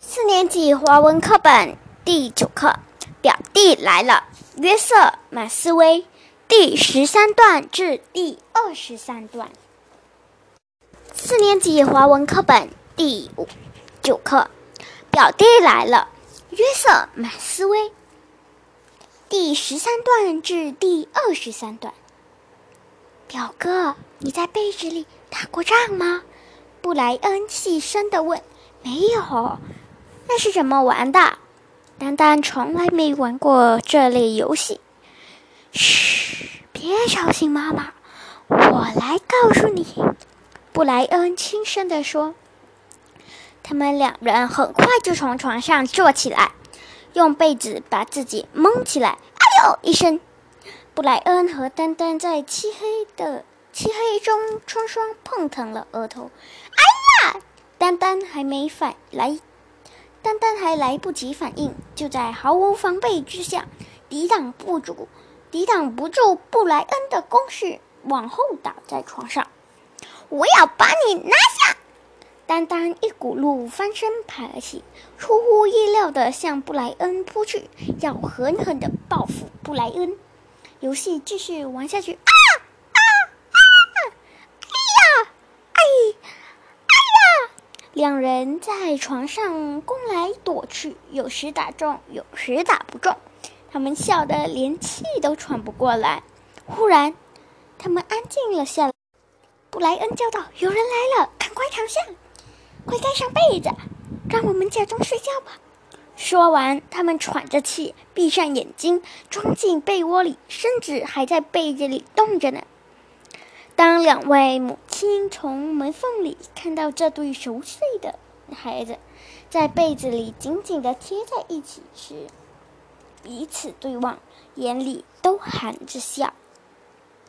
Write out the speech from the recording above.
四年级华文课本第九课《表弟来了》，约瑟·马斯威，第十三段至第二十三段。四年级华文课本第五九课《表弟来了》，约瑟·马斯威，第十三段至第二十三段。表哥，你在被子里打过仗吗？布莱恩细声地问。没有。那是怎么玩的？丹丹从来没玩过这类游戏。嘘，别吵醒妈妈，我来告诉你。”布莱恩轻声地说。他们两人很快就从床上坐起来，用被子把自己蒙起来。哎呦一声，布莱恩和丹丹在漆黑的漆黑中双双碰疼了额头。哎呀！丹丹还没反来。丹丹还来不及反应，就在毫无防备之下，抵挡不住，抵挡不住布莱恩的攻势，往后倒在床上。我要把你拿下！丹丹一骨碌翻身爬起，出乎意料地向布莱恩扑去，要狠狠地报复布莱恩。游戏继续玩下去。啊啊啊！哎呀！哎！两人在床上攻来躲去，有时打中，有时打不中。他们笑得连气都喘不过来。忽然，他们安静了下来。布莱恩叫道：“有人来了，赶快躺下，快盖上被子，让我们假装睡觉吧。”说完，他们喘着气，闭上眼睛，钻进被窝里，身子还在被子里动着呢。当两位母亲从门缝里看到这对熟睡的孩子在被子里紧紧的贴在一起时，彼此对望，眼里都含着笑。